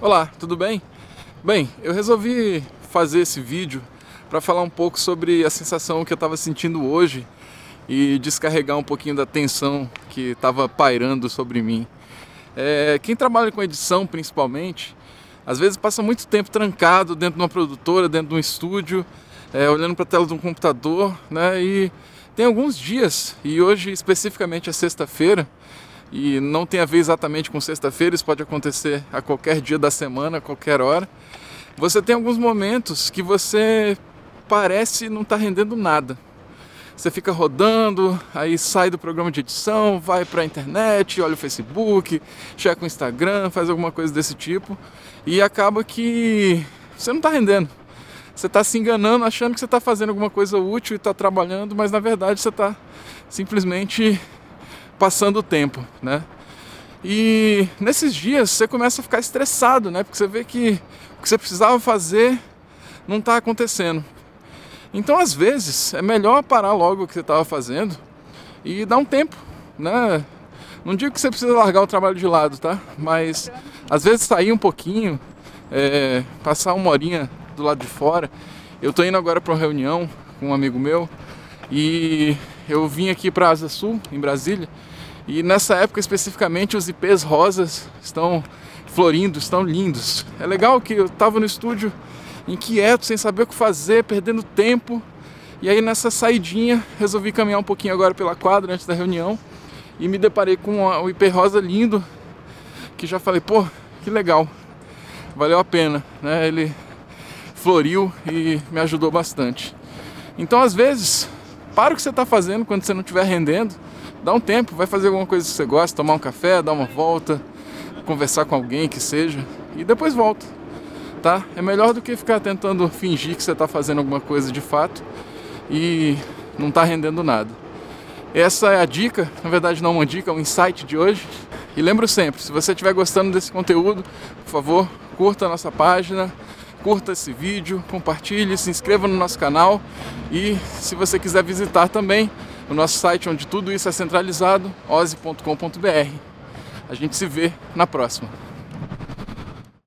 Olá, tudo bem? Bem, eu resolvi fazer esse vídeo para falar um pouco sobre a sensação que eu estava sentindo hoje e descarregar um pouquinho da tensão que estava pairando sobre mim. É, quem trabalha com edição, principalmente, às vezes passa muito tempo trancado dentro de uma produtora, dentro de um estúdio, é, olhando para a tela de um computador, né? E tem alguns dias, e hoje especificamente é sexta-feira, e não tem a ver exatamente com sexta-feira, isso pode acontecer a qualquer dia da semana, a qualquer hora. Você tem alguns momentos que você parece não estar tá rendendo nada. Você fica rodando, aí sai do programa de edição, vai para a internet, olha o Facebook, checa o Instagram, faz alguma coisa desse tipo e acaba que você não está rendendo. Você está se enganando, achando que você está fazendo alguma coisa útil e está trabalhando, mas na verdade você está simplesmente passando o tempo, né? E nesses dias você começa a ficar estressado, né? Porque você vê que o que você precisava fazer não está acontecendo. Então, às vezes, é melhor parar logo o que você estava fazendo e dar um tempo, né? Não digo que você precisa largar o trabalho de lado, tá? Mas às vezes sair um pouquinho, é, passar uma horinha do lado de fora. Eu tô indo agora para uma reunião com um amigo meu e eu vim aqui para Asa Sul, em Brasília, e nessa época especificamente os ipês rosas estão florindo, estão lindos. É legal que eu estava no estúdio inquieto, sem saber o que fazer, perdendo tempo. E aí nessa saidinha resolvi caminhar um pouquinho agora pela quadra antes da reunião e me deparei com o ipê rosa lindo, que já falei, pô, que legal. Valeu a pena, né? Ele floriu e me ajudou bastante. Então, às vezes, para o que você está fazendo quando você não estiver rendendo, dá um tempo, vai fazer alguma coisa que você gosta, tomar um café, dar uma volta, conversar com alguém que seja, e depois volta. Tá? É melhor do que ficar tentando fingir que você está fazendo alguma coisa de fato e não está rendendo nada. Essa é a dica, na verdade não uma dica, é um insight de hoje. E lembro sempre, se você estiver gostando desse conteúdo, por favor, curta a nossa página, curta esse vídeo, compartilhe, se inscreva no nosso canal e se você quiser visitar também o nosso site onde tudo isso é centralizado, ose.com.br. A gente se vê na próxima.